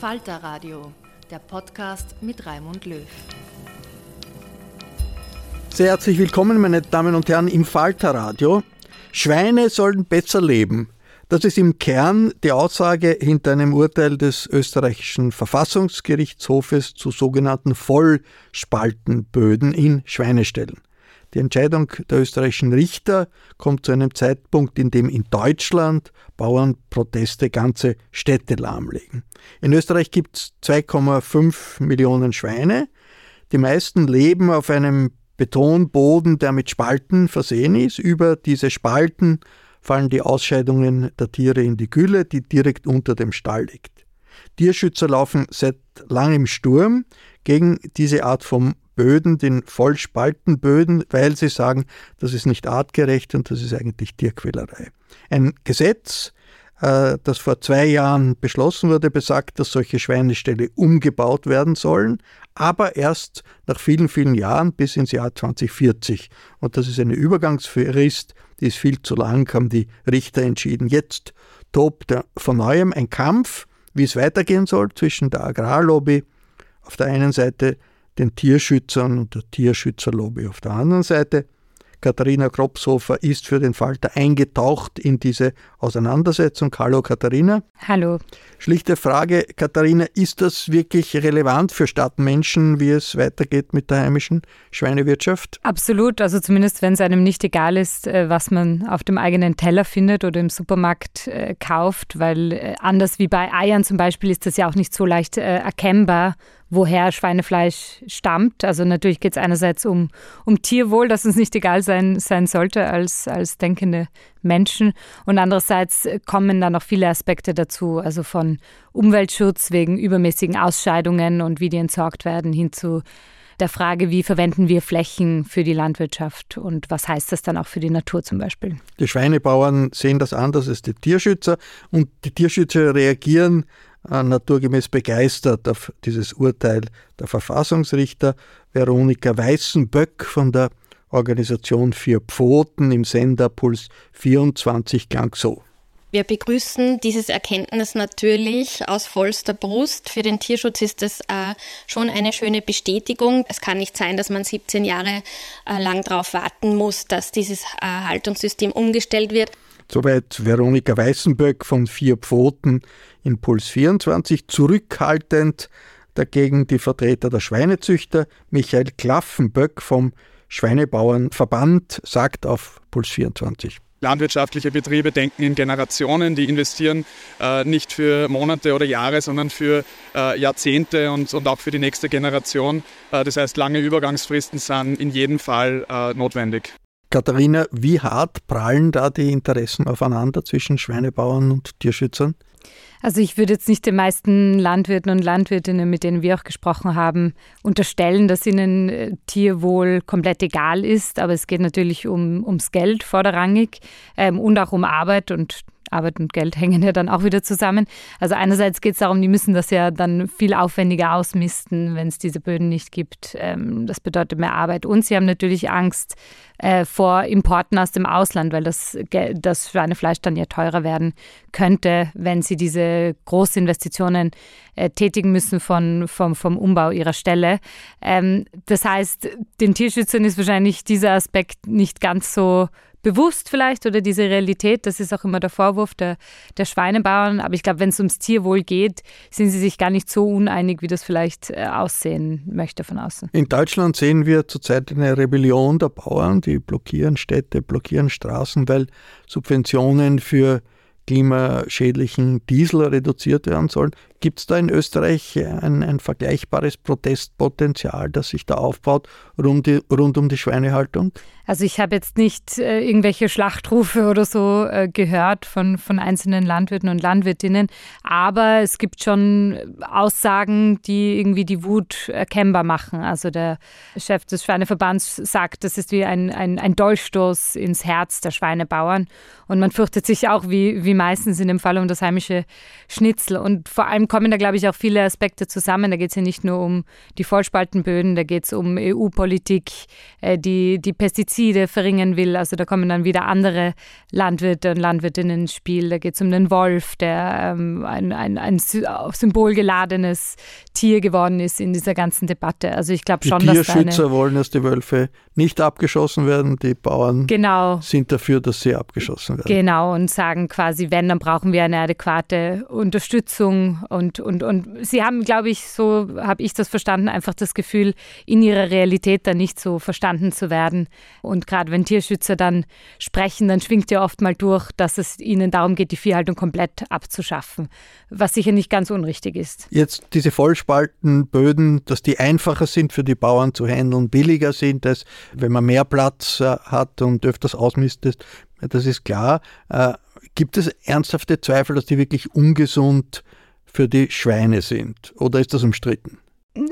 Falter Radio, der Podcast mit Raimund Löw. Sehr herzlich willkommen, meine Damen und Herren, im Falter Radio. Schweine sollen besser leben. Das ist im Kern die Aussage hinter einem Urteil des österreichischen Verfassungsgerichtshofes zu sogenannten Vollspaltenböden in Schweineställen. Die Entscheidung der österreichischen Richter kommt zu einem Zeitpunkt, in dem in Deutschland Bauernproteste ganze Städte lahmlegen. In Österreich gibt es 2,5 Millionen Schweine. Die meisten leben auf einem Betonboden, der mit Spalten versehen ist. Über diese Spalten fallen die Ausscheidungen der Tiere in die Gülle, die direkt unter dem Stall liegt. Tierschützer laufen seit langem Sturm gegen diese Art von Böden, den Vollspaltenböden, weil sie sagen, das ist nicht artgerecht und das ist eigentlich Tierquälerei. Ein Gesetz, äh, das vor zwei Jahren beschlossen wurde, besagt, dass solche Schweineställe umgebaut werden sollen, aber erst nach vielen, vielen Jahren bis ins Jahr 2040. Und das ist eine Übergangsfrist, die ist viel zu lang, haben die Richter entschieden. Jetzt tobt von neuem ein Kampf, wie es weitergehen soll zwischen der Agrarlobby auf der einen Seite, den Tierschützern und der Tierschützerlobby auf der anderen Seite. Katharina Kropshofer ist für den Falter eingetaucht in diese Auseinandersetzung. Hallo Katharina. Hallo. Schlichte Frage, Katharina, ist das wirklich relevant für Stadtmenschen, wie es weitergeht mit der heimischen Schweinewirtschaft? Absolut, also zumindest wenn es einem nicht egal ist, äh, was man auf dem eigenen Teller findet oder im Supermarkt äh, kauft, weil äh, anders wie bei Eiern zum Beispiel ist das ja auch nicht so leicht erkennbar, woher Schweinefleisch stammt. Also natürlich geht es einerseits um, um Tierwohl, das uns nicht egal sein, sein sollte als, als denkende Menschen. Und andererseits kommen dann noch viele Aspekte dazu, also von Umweltschutz wegen übermäßigen Ausscheidungen und wie die entsorgt werden, hin zu der Frage, wie verwenden wir Flächen für die Landwirtschaft und was heißt das dann auch für die Natur zum Beispiel. Die Schweinebauern sehen das anders als die Tierschützer und die Tierschützer reagieren naturgemäß begeistert auf dieses Urteil der Verfassungsrichter. Veronika Weißenböck von der Organisation Vier Pfoten im Sender Puls 24 klang so. Wir begrüßen dieses Erkenntnis natürlich aus vollster Brust. Für den Tierschutz ist das äh, schon eine schöne Bestätigung. Es kann nicht sein, dass man 17 Jahre äh, lang darauf warten muss, dass dieses äh, Haltungssystem umgestellt wird. Soweit Veronika Weißenböck von Vier Pfoten in Puls 24. Zurückhaltend dagegen die Vertreter der Schweinezüchter Michael Klaffenböck vom Schweinebauernverband sagt auf Puls 24. Landwirtschaftliche Betriebe denken in Generationen, die investieren äh, nicht für Monate oder Jahre, sondern für äh, Jahrzehnte und, und auch für die nächste Generation. Äh, das heißt, lange Übergangsfristen sind in jedem Fall äh, notwendig. Katharina, wie hart prallen da die Interessen aufeinander zwischen Schweinebauern und Tierschützern? Also ich würde jetzt nicht den meisten Landwirten und Landwirtinnen, mit denen wir auch gesprochen haben, unterstellen, dass ihnen äh, Tierwohl komplett egal ist. Aber es geht natürlich um, ums Geld vorderrangig ähm, und auch um Arbeit und Arbeit und Geld hängen ja dann auch wieder zusammen. Also einerseits geht es darum, die müssen das ja dann viel aufwendiger ausmisten, wenn es diese Böden nicht gibt. Ähm, das bedeutet mehr Arbeit. Und sie haben natürlich Angst äh, vor Importen aus dem Ausland, weil das, das Schweinefleisch dann ja teurer werden könnte, wenn sie diese Großinvestitionen äh, tätigen müssen von, vom, vom Umbau ihrer Stelle. Ähm, das heißt, den Tierschützern ist wahrscheinlich dieser Aspekt nicht ganz so bewusst vielleicht oder diese Realität, das ist auch immer der Vorwurf der, der Schweinebauern. Aber ich glaube, wenn es ums Tierwohl geht, sind sie sich gar nicht so uneinig, wie das vielleicht äh, aussehen möchte von außen. In Deutschland sehen wir zurzeit eine Rebellion der Bauern, die blockieren Städte, blockieren Straßen, weil Subventionen für klimaschädlichen Diesel reduziert werden sollen. Gibt es da in Österreich ein, ein, vergleichbares Protestpotenzial, das sich da aufbaut rund, die, rund um die Schweinehaltung? Also ich habe jetzt nicht äh, irgendwelche Schlachtrufe oder so äh, gehört von, von einzelnen Landwirten und Landwirtinnen, aber es gibt schon Aussagen, die irgendwie die Wut erkennbar machen. Also der Chef des Schweineverbands sagt, das ist wie ein, ein, ein Dolchstoß ins Herz der Schweinebauern und man fürchtet sich auch wie, wie meistens in dem Fall um das heimische Schnitzel und vor allem kommen da, glaube ich, auch viele Aspekte zusammen. Da geht es ja nicht nur um die Vollspaltenböden, da geht es um EU-Politik, äh, die die Pestizide verringern will. Also da kommen dann wieder andere Landwirte und Landwirtinnen ins Spiel. Da geht es um den Wolf, der ähm, ein, ein, ein symbolgeladenes Tier geworden ist in dieser ganzen Debatte. Also ich glaube schon, die dass Tierschützer wollen, dass die Wölfe nicht abgeschossen werden. Die Bauern genau. sind dafür, dass sie abgeschossen werden. Genau und sagen quasi, wenn, dann brauchen wir eine adäquate Unterstützung und, und, und sie haben, glaube ich, so habe ich das verstanden, einfach das Gefühl, in ihrer Realität dann nicht so verstanden zu werden. Und gerade wenn Tierschützer dann sprechen, dann schwingt ja oft mal durch, dass es ihnen darum geht, die Viehhaltung komplett abzuschaffen, was sicher nicht ganz unrichtig ist. Jetzt diese Vollspaltenböden, dass die einfacher sind für die Bauern zu handeln, billiger sind es, wenn man mehr Platz äh, hat und öfters ausmistet, das ist klar. Äh, gibt es ernsthafte Zweifel, dass die wirklich ungesund für die Schweine sind? Oder ist das umstritten?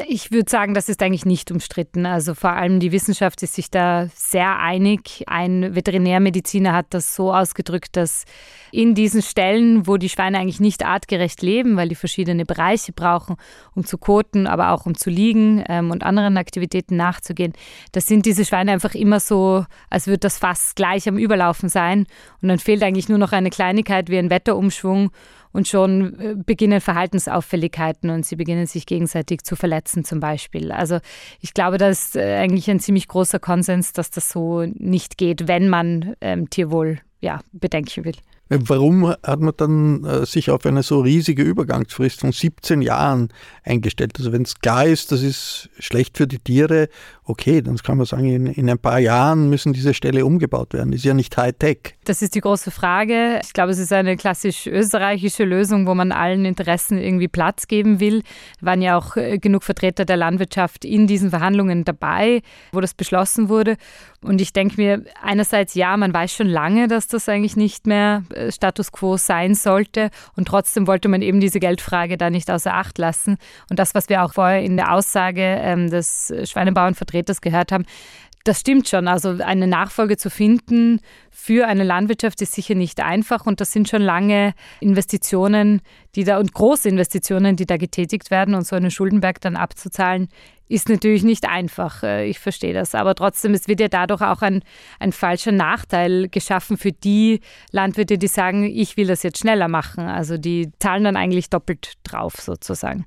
Ich würde sagen, das ist eigentlich nicht umstritten. Also vor allem die Wissenschaft ist sich da sehr einig. Ein Veterinärmediziner hat das so ausgedrückt, dass in diesen Stellen, wo die Schweine eigentlich nicht artgerecht leben, weil die verschiedene Bereiche brauchen, um zu koten, aber auch um zu liegen ähm, und anderen Aktivitäten nachzugehen, das sind diese Schweine einfach immer so, als würde das Fass gleich am Überlaufen sein. Und dann fehlt eigentlich nur noch eine Kleinigkeit wie ein Wetterumschwung und schon äh, beginnen Verhaltensauffälligkeiten und sie beginnen sich gegenseitig zu verletzen zum Beispiel. Also ich glaube, da ist äh, eigentlich ein ziemlich großer Konsens, dass das so nicht geht, wenn man ähm, Tierwohl ja, bedenken will. Warum hat man dann äh, sich auf eine so riesige Übergangsfrist von 17 Jahren eingestellt? Also wenn es klar ist, das ist schlecht für die Tiere, okay, dann kann man sagen, in, in ein paar Jahren müssen diese Ställe umgebaut werden. Ist ja nicht Hightech. Das ist die große Frage. Ich glaube, es ist eine klassisch österreichische Lösung, wo man allen Interessen irgendwie Platz geben will. Da waren ja auch äh, genug Vertreter der Landwirtschaft in diesen Verhandlungen dabei, wo das beschlossen wurde. Und ich denke mir, einerseits ja, man weiß schon lange, dass das eigentlich nicht mehr äh, Status quo sein sollte. Und trotzdem wollte man eben diese Geldfrage da nicht außer Acht lassen. Und das, was wir auch vorher in der Aussage ähm, des Schweinebauernvertreters gehört haben, das stimmt schon. Also eine Nachfolge zu finden für eine Landwirtschaft ist sicher nicht einfach und das sind schon lange Investitionen, die da und große Investitionen, die da getätigt werden und so einen Schuldenberg dann abzuzahlen, ist natürlich nicht einfach. Äh, ich verstehe das. Aber trotzdem, es wird ja dadurch auch ein, ein falscher Nachteil geschaffen für die Landwirte, die sagen, ich will das jetzt schneller machen. Also die zahlen dann eigentlich doppelt drauf sozusagen.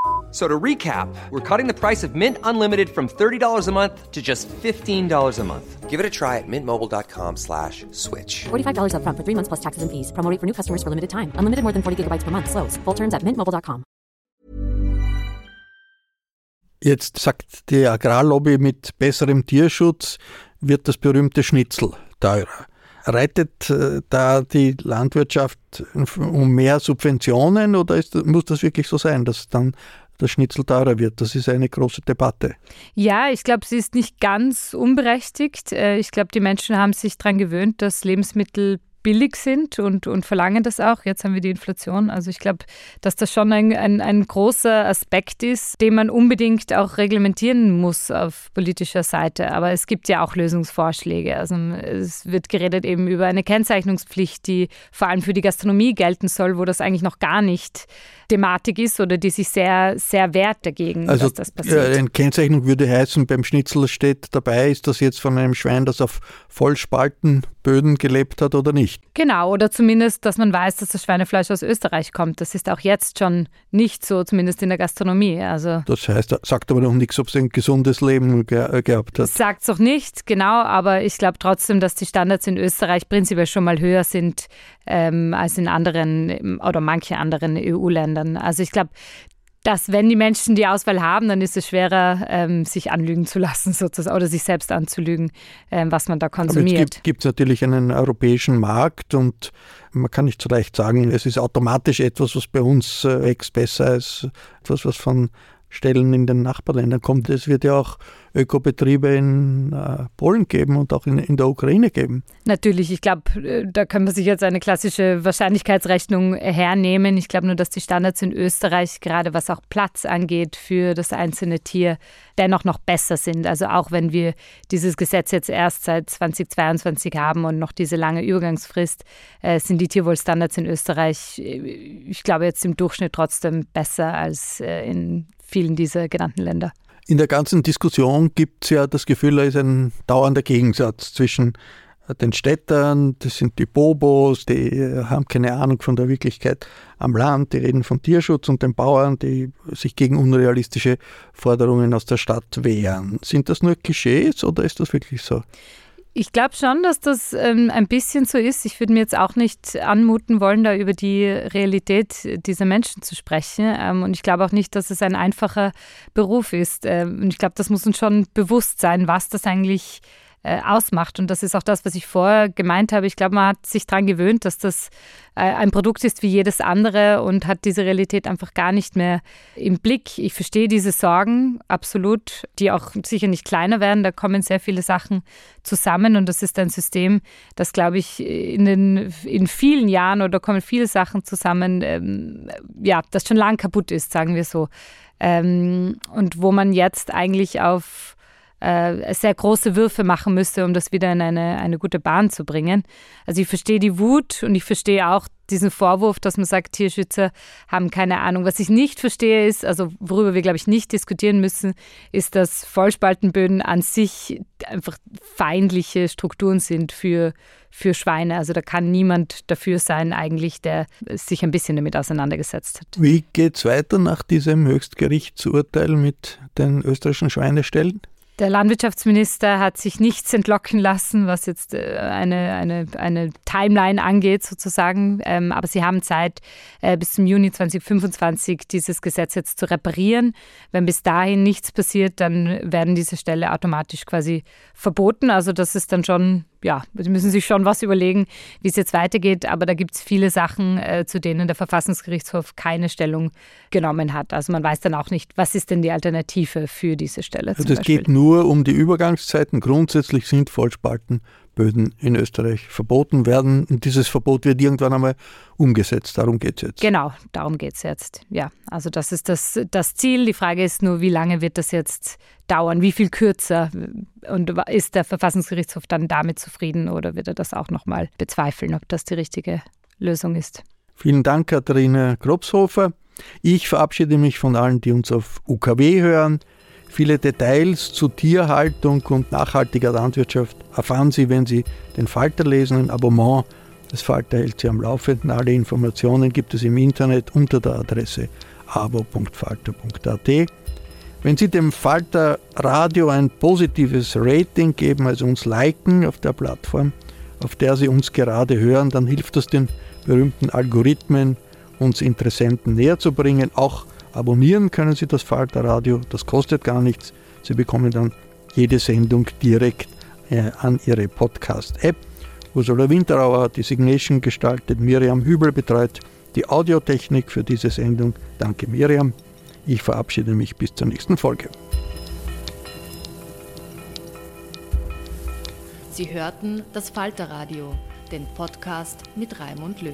So to recap, we're cutting the price of Mint Unlimited from $30 a month to just $15 a month. Give it a try at mintmobile.com slash switch. $45 up front for three months plus taxes and fees. Promo for new customers for limited time. Unlimited more than 40 gigabytes per month. Slows. Full terms at mintmobile.com. Jetzt sagt die Agrarlobby, mit besserem Tierschutz wird das berühmte Schnitzel teurer. Reitet äh, da die Landwirtschaft um mehr Subventionen oder ist, muss das wirklich so sein, dass dann das Schnitzel teurer wird. Das ist eine große Debatte. Ja, ich glaube, sie ist nicht ganz unberechtigt. Äh, ich glaube, die Menschen haben sich daran gewöhnt, dass Lebensmittel billig sind und, und verlangen das auch. Jetzt haben wir die Inflation. Also ich glaube, dass das schon ein, ein, ein großer Aspekt ist, den man unbedingt auch reglementieren muss auf politischer Seite. Aber es gibt ja auch Lösungsvorschläge. Also es wird geredet eben über eine Kennzeichnungspflicht, die vor allem für die Gastronomie gelten soll, wo das eigentlich noch gar nicht Thematik ist oder die sich sehr, sehr wehrt dagegen, also, dass das passiert. Also eine Kennzeichnung würde heißen, beim Schnitzel steht dabei, ist das jetzt von einem Schwein, das auf Vollspaltenböden gelebt hat oder nicht? Genau, oder zumindest, dass man weiß, dass das Schweinefleisch aus Österreich kommt. Das ist auch jetzt schon nicht so, zumindest in der Gastronomie. Also das heißt, sagt aber noch nichts, ob sie ein gesundes Leben ge äh, gehabt hat. Sagt es auch nicht, genau, aber ich glaube trotzdem, dass die Standards in Österreich prinzipiell schon mal höher sind ähm, als in anderen oder manche anderen EU-Länder anderen. Also ich glaube, dass wenn die Menschen die Auswahl haben, dann ist es schwerer, ähm, sich anlügen zu lassen sozusagen oder sich selbst anzulügen, ähm, was man da konsumiert. Es gibt natürlich einen europäischen Markt und man kann nicht so leicht sagen, es ist automatisch etwas, was bei uns äh, wächst besser als etwas, was von Stellen in den Nachbarländern kommt. Es wird ja auch Ökobetriebe in äh, Polen geben und auch in, in, der Ukraine geben. Natürlich, ich glaube, äh, da kann man sich jetzt eine klassische Wahrscheinlichkeitsrechnung hernehmen. Ich glaube nur, dass die Standards in Österreich, gerade was auch Platz angeht für das einzelne Tier, dennoch noch besser sind. Also auch wenn wir dieses Gesetz jetzt erst seit 2022 haben und noch diese lange Übergangsfrist, äh, sind die Tierwohlstandards in Österreich, äh, ich glaube, jetzt im Durchschnitt trotzdem besser als äh, in vielen dieser genannten Länder. In der ganzen Diskussion gibt es ja das Gefühl, da ist ein dauernder Gegensatz zwischen den Städtern, das sind die Bobos, die äh, haben keine Ahnung von der Wirklichkeit am Land, die reden von Tierschutz und den Bauern, die sich gegen unrealistische Forderungen aus der Stadt wehren. Sind das nur Klischees oder ist das wirklich so? Ich glaube schon, dass das ähm, ein bisschen so ist. Ich würde mir jetzt auch nicht anmuten wollen, da über die Realität dieser Menschen zu sprechen. Ähm, und ich glaube auch nicht, dass es ein einfacher Beruf ist. Ähm, und ich glaube, das muss uns schon bewusst sein, was das eigentlich ist ausmacht. Und das ist auch das, was ich vorher gemeint habe. Ich glaube, man hat sich daran gewöhnt, dass das äh, ein Produkt ist wie jedes andere und hat diese Realität einfach gar nicht mehr im Blick. Ich verstehe diese Sorgen absolut, die auch sicher nicht kleiner werden. Da kommen sehr viele Sachen zusammen und das ist ein System, das, glaube ich, in, den, in vielen Jahren oder kommen viele Sachen zusammen, ähm, ja, das schon lang kaputt ist, sagen wir so. Ähm, und wo man jetzt eigentlich auf äh, sehr große Würfe machen müsste, um das wieder in eine, eine gute Bahn zu bringen. Also ich verstehe die Wut und ich verstehe auch diesen Vorwurf, dass man sagt, Tierschützer haben keine Ahnung. Was ich nicht verstehe ist, also worüber wir, glaube ich, nicht diskutieren müssen, ist, dass Vollspaltenböden an sich einfach feindliche Strukturen sind für, für Schweine. Also da kann niemand dafür sein, eigentlich, der sich ein bisschen damit auseinandergesetzt hat. Wie geht es weiter nach diesem Höchstgerichtsurteil mit den österreichischen Schweineställen? Der Landwirtschaftsminister hat sich nichts entlocken lassen, was jetzt äh, eine, eine, eine Timeline angeht, sozusagen. Ähm, aber sie haben Zeit, äh, bis zum Juni 2025 dieses Gesetz jetzt zu reparieren. Wenn bis dahin nichts passiert, dann werden diese Ställe automatisch quasi verboten. Also das ist dann schon ja, sie müssen sich schon was überlegen, wie es jetzt weitergeht. Aber da gibt es viele Sachen, äh, zu denen der Verfassungsgerichtshof keine Stellung genommen hat. Also man weiß dann auch nicht, was ist denn die Alternative für diese Stelle. Also es geht nur um die Übergangszeiten. Grundsätzlich sind Vollspalten Böden in Österreich verboten werden. Und dieses Verbot wird irgendwann einmal umgesetzt. Darum geht es jetzt. Genau, darum geht es jetzt. Ja, also das ist das, das Ziel. Die Frage ist nur, wie lange wird das jetzt dauern? Wie viel kürzer? Und ist der Verfassungsgerichtshof dann damit zufrieden oder wird er das auch nochmal bezweifeln, ob das die richtige Lösung ist? Vielen Dank, Katharina Grobshofer. Ich verabschiede mich von allen, die uns auf UKW hören. Viele Details zu Tierhaltung und nachhaltiger Landwirtschaft erfahren Sie, wenn Sie den Falter lesen, ein Abonnement. Das Falter hält Sie am Laufenden. Alle Informationen gibt es im Internet unter der Adresse abo.falter.at. Wenn Sie dem Falter Radio ein positives Rating geben, also uns liken auf der Plattform, auf der Sie uns gerade hören, dann hilft das den berühmten Algorithmen, uns Interessenten näher zu bringen. Auch abonnieren können Sie das Falter Radio, das kostet gar nichts. Sie bekommen dann jede Sendung direkt äh, an Ihre Podcast-App. Ursula Winterauer hat die Signation gestaltet, Miriam Hübel betreut die Audiotechnik für diese Sendung. Danke Miriam. Ich verabschiede mich bis zur nächsten Folge. Sie hörten das Falterradio, den Podcast mit Raimund Löw.